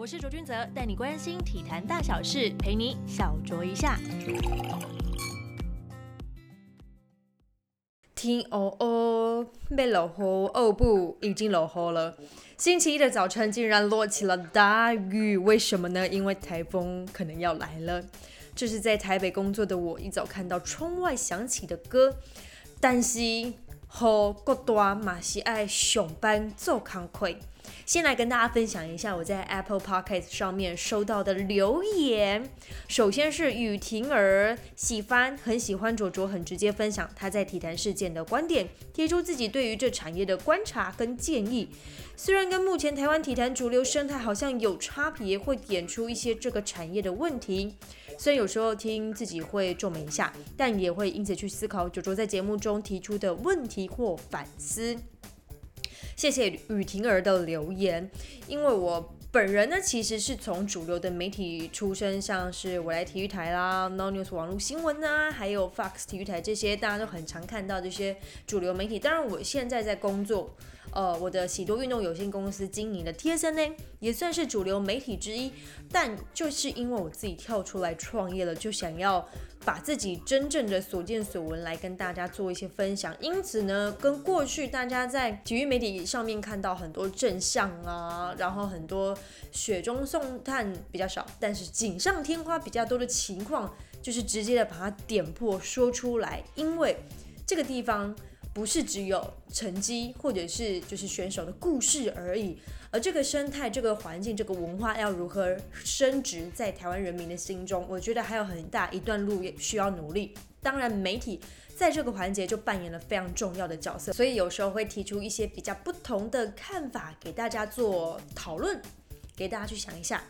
我是卓君泽，带你关心体坛大小事，陪你小酌一下。天哦哦，被落雨哦不，已经落雨了。星期一的早晨竟然落起了大雨，为什么呢？因为台风可能要来了。这是在台北工作的我一早看到窗外响起的歌，但是雨过大嘛是爱上班做工课。先来跟大家分享一下我在 Apple Podcast 上面收到的留言。首先是雨婷儿，喜欢很喜欢卓卓，很直接分享他在体坛事件的观点，提出自己对于这产业的观察跟建议。虽然跟目前台湾体坛主流生态好像有差别，会点出一些这个产业的问题。虽然有时候听自己会皱眉一下，但也会因此去思考卓卓在节目中提出的问题或反思。谢谢雨婷儿的留言，因为我本人呢，其实是从主流的媒体出身，像是我来体育台啦、No News 网络新闻啊，还有 Fox 体育台这些，大家都很常看到这些主流媒体。当然，我现在在工作。呃，我的喜多运动有限公司经营的 TSN 也算是主流媒体之一，但就是因为我自己跳出来创业了，就想要把自己真正的所见所闻来跟大家做一些分享。因此呢，跟过去大家在体育媒体上面看到很多正向啊，然后很多雪中送炭比较少，但是锦上添花比较多的情况，就是直接的把它点破说出来，因为这个地方。不是只有成绩，或者是就是选手的故事而已，而这个生态、这个环境、这个文化要如何升值在台湾人民的心中，我觉得还有很大一段路也需要努力。当然，媒体在这个环节就扮演了非常重要的角色，所以有时候会提出一些比较不同的看法给大家做讨论，给大家去想一下。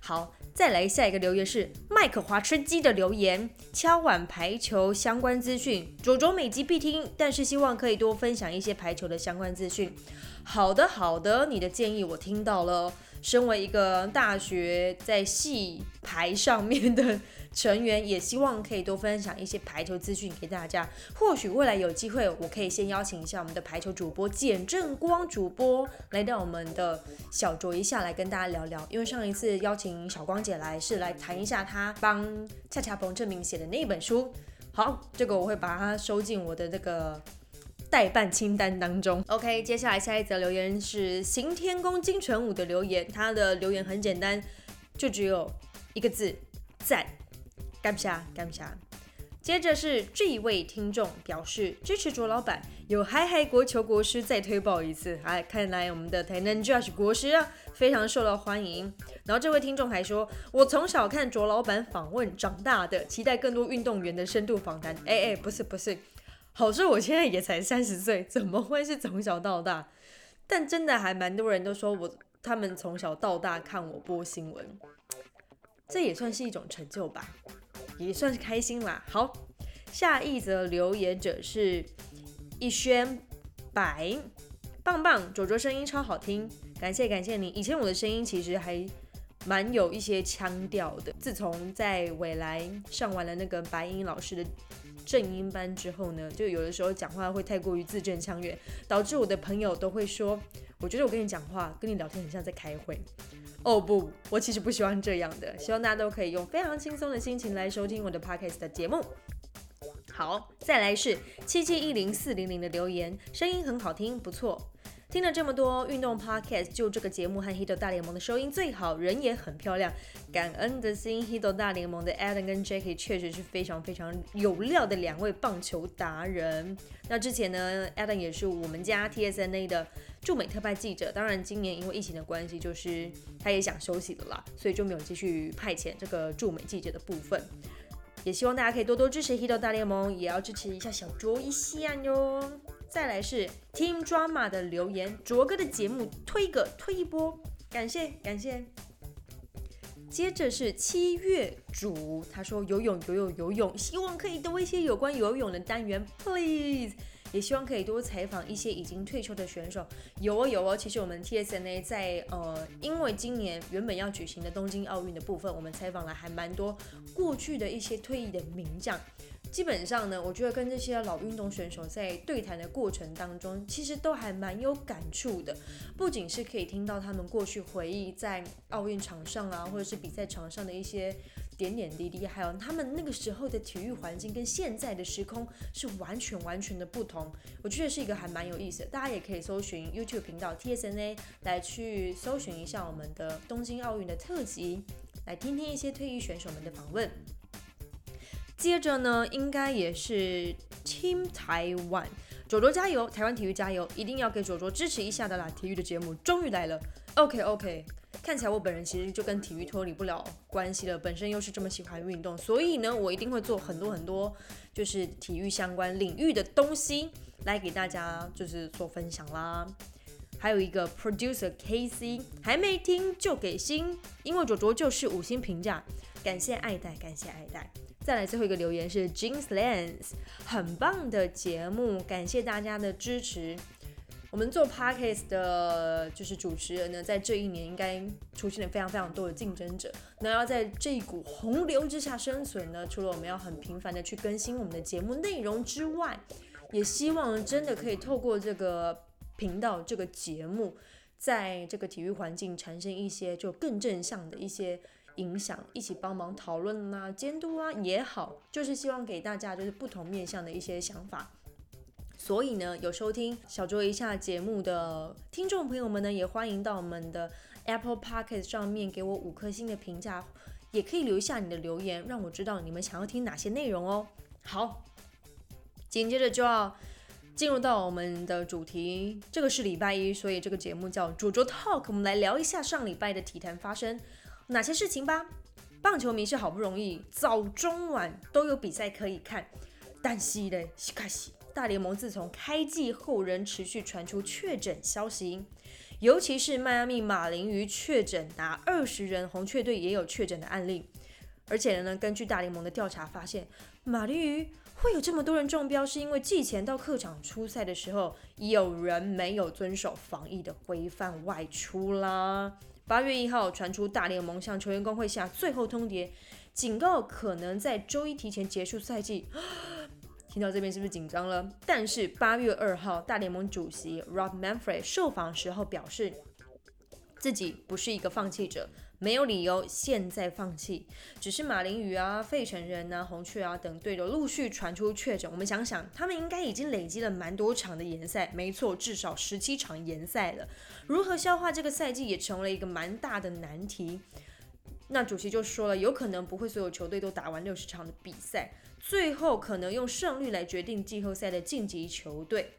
好。再来下一个留言是麦克华吃鸡的留言，敲碗排球相关资讯，左左每集必听，但是希望可以多分享一些排球的相关资讯。好的，好的，你的建议我听到了。身为一个大学在系排上面的成员，也希望可以多分享一些排球资讯给大家。或许未来有机会，我可以先邀请一下我们的排球主播简正光主播来到我们的小酌一下，来跟大家聊聊。因为上一次邀请小光姐来，是来谈一下她帮恰恰彭正明写的那一本书。好，这个我会把它收进我的这个。代办清单当中，OK，接下来下一则留言是行天宫金城武的留言，他的留言很简单，就只有一个字，赞，干不下，干不下。接着是这一位听众表示支持卓老板，有嗨嗨国球国师再推爆一次，哎，看来我们的台南 Josh 国师啊非常受到欢迎。然后这位听众还说，我从小看卓老板访问长大的，期待更多运动员的深度访谈。哎哎，不是不是。好说，我现在也才三十岁，怎么会是从小到大？但真的还蛮多人都说我，他们从小到大看我播新闻，这也算是一种成就吧，也算是开心啦。好，下一则留言者是一轩白，棒棒，卓卓声音超好听，感谢感谢你。以前我的声音其实还蛮有一些腔调的，自从在未来上完了那个白音老师的。正音班之后呢，就有的时候讲话会太过于字正腔圆，导致我的朋友都会说，我觉得我跟你讲话、跟你聊天很像在开会。哦不，我其实不希望这样的，希望大家都可以用非常轻松的心情来收听我的 podcast 的节目。好，再来是七七一零四零零的留言，声音很好听，不错。听了这么多运动 podcast，就这个节目和 Hito 大联盟的收音最好，人也很漂亮。感恩的心，Hito 大联盟的 Adam 跟 Jackie 确实是非常非常有料的两位棒球达人。那之前呢，Adam 也是我们家 TSNA 的驻美特派记者。当然，今年因为疫情的关系，就是他也想休息了啦，所以就没有继续派遣这个驻美记者的部分。也希望大家可以多多支持 Hito 大联盟，也要支持一下小卓一下哟。再来是 Team Drama 的留言，卓哥的节目推个推一波，感谢感谢。接着是七月主，他说游泳游泳游泳，希望可以多一些有关游泳的单元，please。也希望可以多采访一些已经退休的选手。有哦有哦，其实我们 TSNA 在呃，因为今年原本要举行的东京奥运的部分，我们采访了还蛮多过去的一些退役的名将。基本上呢，我觉得跟这些老运动选手在对谈的过程当中，其实都还蛮有感触的。不仅是可以听到他们过去回忆在奥运场上啊，或者是比赛场上的一些点点滴滴，还有他们那个时候的体育环境跟现在的时空是完全完全的不同。我觉得是一个还蛮有意思的。大家也可以搜寻 YouTube 频道 TSNA 来去搜寻一下我们的东京奥运的特辑，来听听一些退役选手们的访问。接着呢，应该也是 Team 台湾，卓卓加油，台湾体育加油，一定要给卓卓支持一下的啦！体育的节目终于来了，OK OK，看起来我本人其实就跟体育脱离不了关系了，本身又是这么喜欢运动，所以呢，我一定会做很多很多就是体育相关领域的东西来给大家就是做分享啦。还有一个 Producer KC 还没听就给星，因为卓卓就是五星评价，感谢爱戴，感谢爱戴。再来最后一个留言是 Jeans Lens，很棒的节目，感谢大家的支持。我们做 Podcast 的，就是主持人呢，在这一年应该出现了非常非常多的竞争者。那要在这一股洪流之下生存呢，除了我们要很频繁的去更新我们的节目内容之外，也希望真的可以透过这个频道、这个节目，在这个体育环境产生一些就更正向的一些。影响一起帮忙讨论啊、监督啊也好，就是希望给大家就是不同面向的一些想法。所以呢，有收听小卓一下节目的听众朋友们呢，也欢迎到我们的 Apple p o c k e t 上面给我五颗星的评价，也可以留下你的留言，让我知道你们想要听哪些内容哦。好，紧接着就要进入到我们的主题，这个是礼拜一，所以这个节目叫卓卓 Talk，我们来聊一下上礼拜的体坛发生。哪些事情吧？棒球迷是好不容易早中晚都有比赛可以看，但是嘞，西卡西大联盟自从开季后仍持续传出确诊消息，尤其是迈阿密马林鱼确诊达二十人，红雀队也有确诊的案例。而且呢，根据大联盟的调查发现，马林鱼会有这么多人中标，是因为季前到客场出赛的时候，有人没有遵守防疫的规范外出啦。八月一号传出大联盟向球员工会下最后通牒，警告可能在周一提前结束赛季。听到这边是不是紧张了？但是八月二号，大联盟主席 Rob Manfred 受访时候表示，自己不是一个放弃者。没有理由现在放弃，只是马林鱼啊、费城人啊、红雀啊等队都陆续传出确诊。我们想想，他们应该已经累积了蛮多场的联赛，没错，至少十七场联赛了。如何消化这个赛季也成为了一个蛮大的难题。那主席就说了，有可能不会所有球队都打完六十场的比赛，最后可能用胜率来决定季后赛的晋级球队。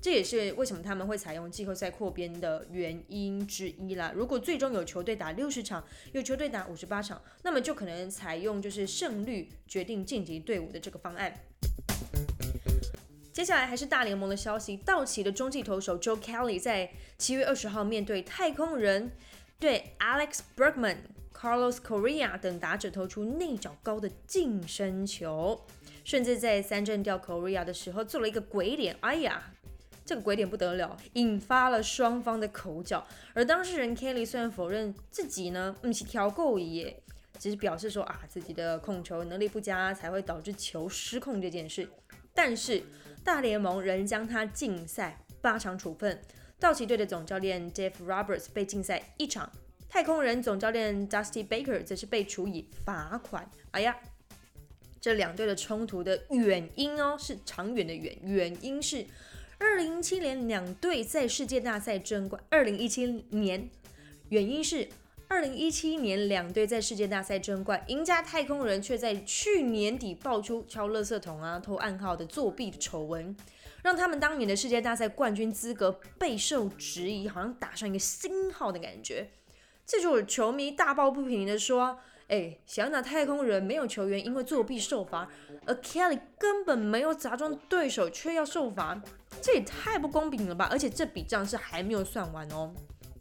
这也是为什么他们会采用季后赛扩编的原因之一啦。如果最终有球队打六十场，有球队打五十八场，那么就可能采用就是胜率决定晋级队伍的这个方案。接下来还是大联盟的消息，道奇的中继投手 Joe Kelly 在七月二十号面对太空人，对 Alex Bergman、Carlos Correa 等打者投出内角高的近身球，甚至在三振掉 Correa 的时候做了一个鬼脸，哎呀！这个鬼点不得了，引发了双方的口角。而当事人 Kelly 虽然否认自己呢，嗯，是调够耶，只是表示说啊，自己的控球能力不佳才会导致球失控这件事。但是大联盟仍将他禁赛八场处分。道奇队的总教练 Jeff Roberts 被禁赛一场，太空人总教练 Dusty Baker 则是被处以罚款。哎呀，这两队的冲突的原因哦，是长远的原原因是。二零一七年两队在世界大赛争冠。二零一七年原因是二零一七年两队在世界大赛争冠，赢家太空人却在去年底爆出敲垃圾桶啊、偷暗号的作弊丑闻，让他们当年的世界大赛冠军资格备受质疑，好像打上一个星号的感觉。这就球迷大抱不平的说。哎，想打太空人没有球员因为作弊受罚，而 Kelly 根本没有砸中对手却要受罚，这也太不公平了吧！而且这笔账是还没有算完哦。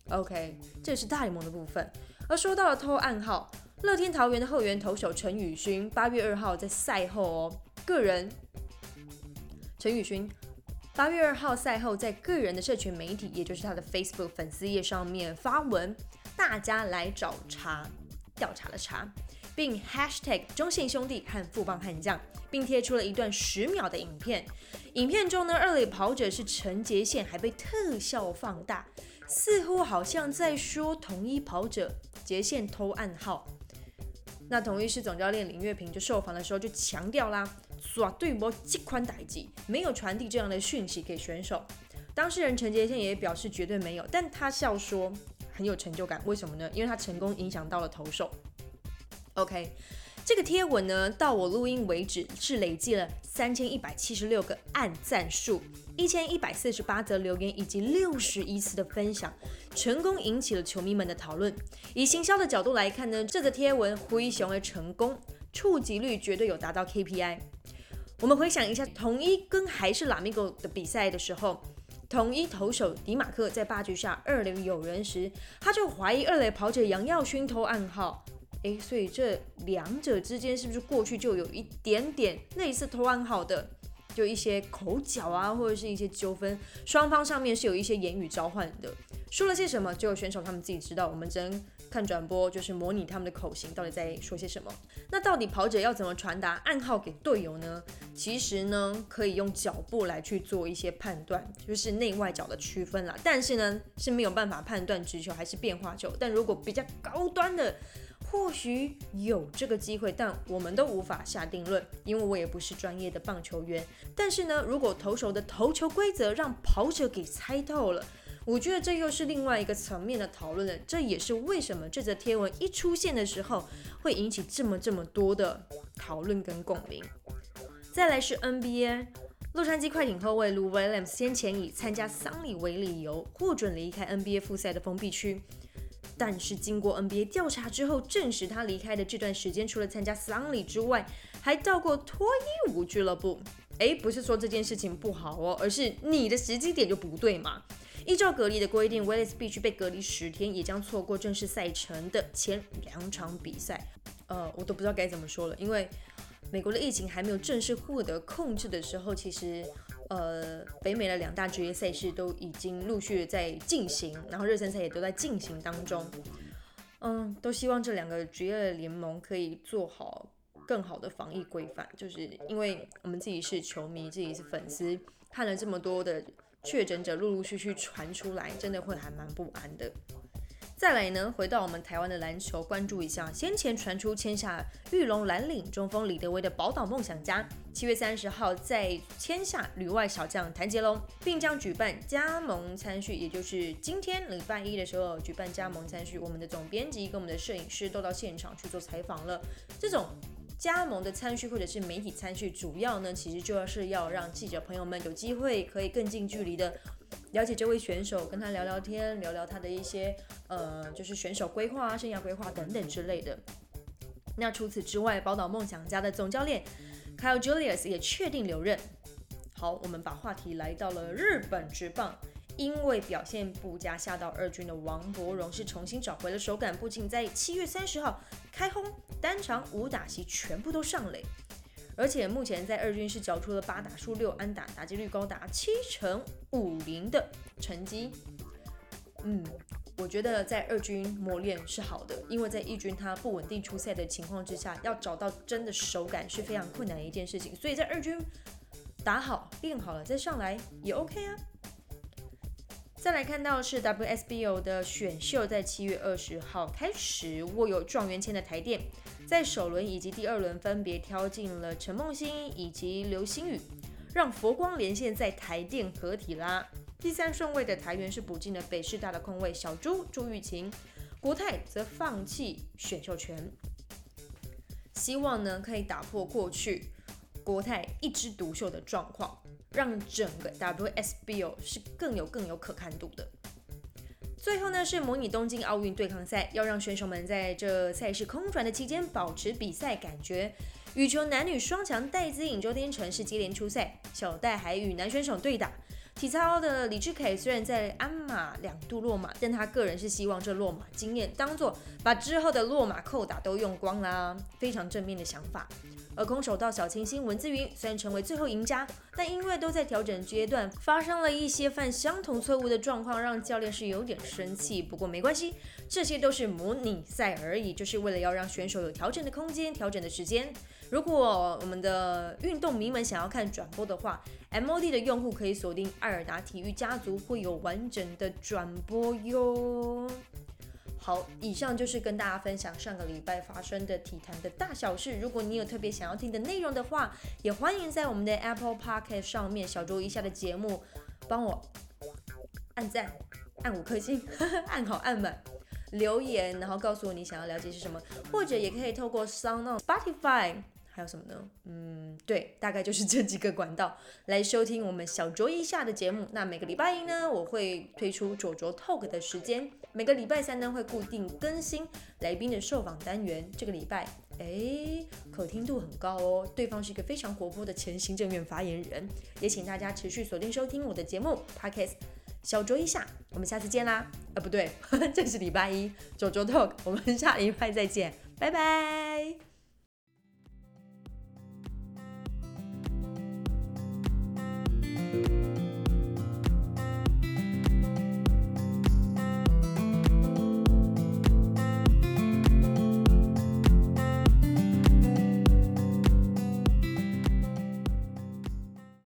OK，这是大联盟的部分。而说到了偷暗号，乐天桃园的后援投手陈宇勋八月二号在赛后哦，个人陈宇勋八月二号赛后在个人的社群媒体，也就是他的 Facebook 粉丝页上面发文，大家来找茬。调查了查，并 #hashtag 中信兄弟和富邦悍将，并贴出了一段十秒的影片。影片中呢，二垒跑者是陈杰宪，还被特效放大，似乎好像在说统一跑者杰宪偷暗号。那统一师总教练林月平就受访的时候就强调啦，耍对波击宽打击，没有传递这样的讯息给选手。当事人陈杰宪也表示绝对没有，但他笑说很有成就感，为什么呢？因为他成功影响到了投手。OK，这个贴文呢，到我录音为止是累计了三千一百七十六个按赞数，一千一百四十八则留言以及六十一次的分享，成功引起了球迷们的讨论。以行销的角度来看呢，这个贴文灰熊而成功，触及率绝对有达到 KPI。我们回想一下，统一跟还是拉米狗的比赛的时候，统一投手迪马克在八局下二垒有人时，他就怀疑二垒跑者杨耀勋偷暗号。诶，所以这两者之间是不是过去就有一点点类似偷暗号的，就一些口角啊，或者是一些纠纷，双方上面是有一些言语交换的，说了些什么，只有选手他们自己知道。我们只能看转播，就是模拟他们的口型到底在说些什么。那到底跑者要怎么传达暗号给队友呢？其实呢，可以用脚步来去做一些判断，就是内外角的区分啦。但是呢，是没有办法判断直球还是变化球。但如果比较高端的，或许有这个机会，但我们都无法下定论，因为我也不是专业的棒球员。但是呢，如果投手的投球规则让跑者给猜透了，我觉得这又是另外一个层面的讨论了。这也是为什么这则贴文一出现的时候，会引起这么这么多的讨论跟共鸣。再来是 NBA，洛杉矶快艇后卫 Lou Williams 先前以参加丧礼为理由，获准离开 NBA 复赛的封闭区。但是经过 NBA 调查之后，证实他离开的这段时间，除了参加丧礼之外，还到过脱衣舞俱乐部。诶，不是说这件事情不好哦，而是你的时机点就不对嘛。依照隔离的规定，威 l 斯必须被隔离十天，也将错过正式赛程的前两场比赛。呃，我都不知道该怎么说了，因为美国的疫情还没有正式获得控制的时候，其实。呃，北美的两大职业赛事都已经陆续在进行，然后热身赛也都在进行当中。嗯，都希望这两个职业联盟可以做好更好的防疫规范，就是因为我们自己是球迷，自己是粉丝，看了这么多的确诊者陆陆续续传出来，真的会还蛮不安的。再来呢，回到我们台湾的篮球，关注一下先前传出签下玉龙蓝领中锋李德威的宝岛梦想家，七月三十号在签下旅外小将谭杰龙，并将举办加盟参叙，也就是今天礼拜一的时候举办加盟参叙。我们的总编辑跟我们的摄影师都到现场去做采访了。这种加盟的参叙或者是媒体参叙，主要呢其实就要是要让记者朋友们有机会可以更近距离的。了解这位选手，跟他聊聊天，聊聊他的一些呃，就是选手规划啊、生涯规划等等之类的。那除此之外，宝岛梦想家的总教练 Kyle Julius 也确定留任。好，我们把话题来到了日本职棒，因为表现不佳下到二军的王柏荣是重新找回了手感，不仅在七月三十号开轰，单场五打席全部都上垒。而且目前在二军是缴出了八打数六安打，打击率高达七成五零的成绩。嗯，我觉得在二军磨练是好的，因为在一军他不稳定出赛的情况之下，要找到真的手感是非常困难的一件事情。所以在二军打好练好了再上来也 OK 啊。再来看到是 WSBO 的选秀，在七月二十号开始握有状元签的台电。在首轮以及第二轮分别挑进了陈梦欣以及刘星宇，让佛光连线在台电合体啦。第三顺位的台元是补进了北师大的空位小朱朱玉琴，国泰则放弃选秀权，希望呢可以打破过去国泰一枝独秀的状况，让整个 WSBO 是更有更有可看度的。最后呢，是模拟东京奥运对抗赛，要让选手们在这赛事空转的期间保持比赛感觉。羽球男女双强戴资颖、周天成是接连出赛，小戴还与男选手对打。体操的李智凯虽然在鞍马两度落马，但他个人是希望这落马经验当做把之后的落马扣打都用光啦，非常正面的想法。而空手道小清新文字云虽然成为最后赢家，但因为都在调整阶段，发生了一些犯相同错误的状况，让教练是有点生气。不过没关系，这些都是模拟赛而已，就是为了要让选手有调整的空间、调整的时间。如果我们的运动迷们想要看转播的话，MOD 的用户可以锁定艾尔达体育家族，会有完整的转播哟。好，以上就是跟大家分享上个礼拜发生的体坛的大小事。如果你有特别想要听的内容的话，也欢迎在我们的 Apple Podcast 上面小周一下的节目帮我按赞、按五颗星、按好、按满、留言，然后告诉我你想要了解是什么，或者也可以透过 Sound、Spotify。还有什么呢？嗯，对，大概就是这几个管道来收听我们小卓一下的节目。那每个礼拜一呢，我会推出卓卓 Talk 的时间；每个礼拜三呢，会固定更新来宾的受访单元。这个礼拜，哎，可听度很高哦，对方是一个非常活泼的前行政院发言人。也请大家持续锁定收听我的节目 Podcast 小卓一下。我们下次见啦！啊，不对，这是礼拜一卓卓 Talk，我们下礼拜再见，拜拜。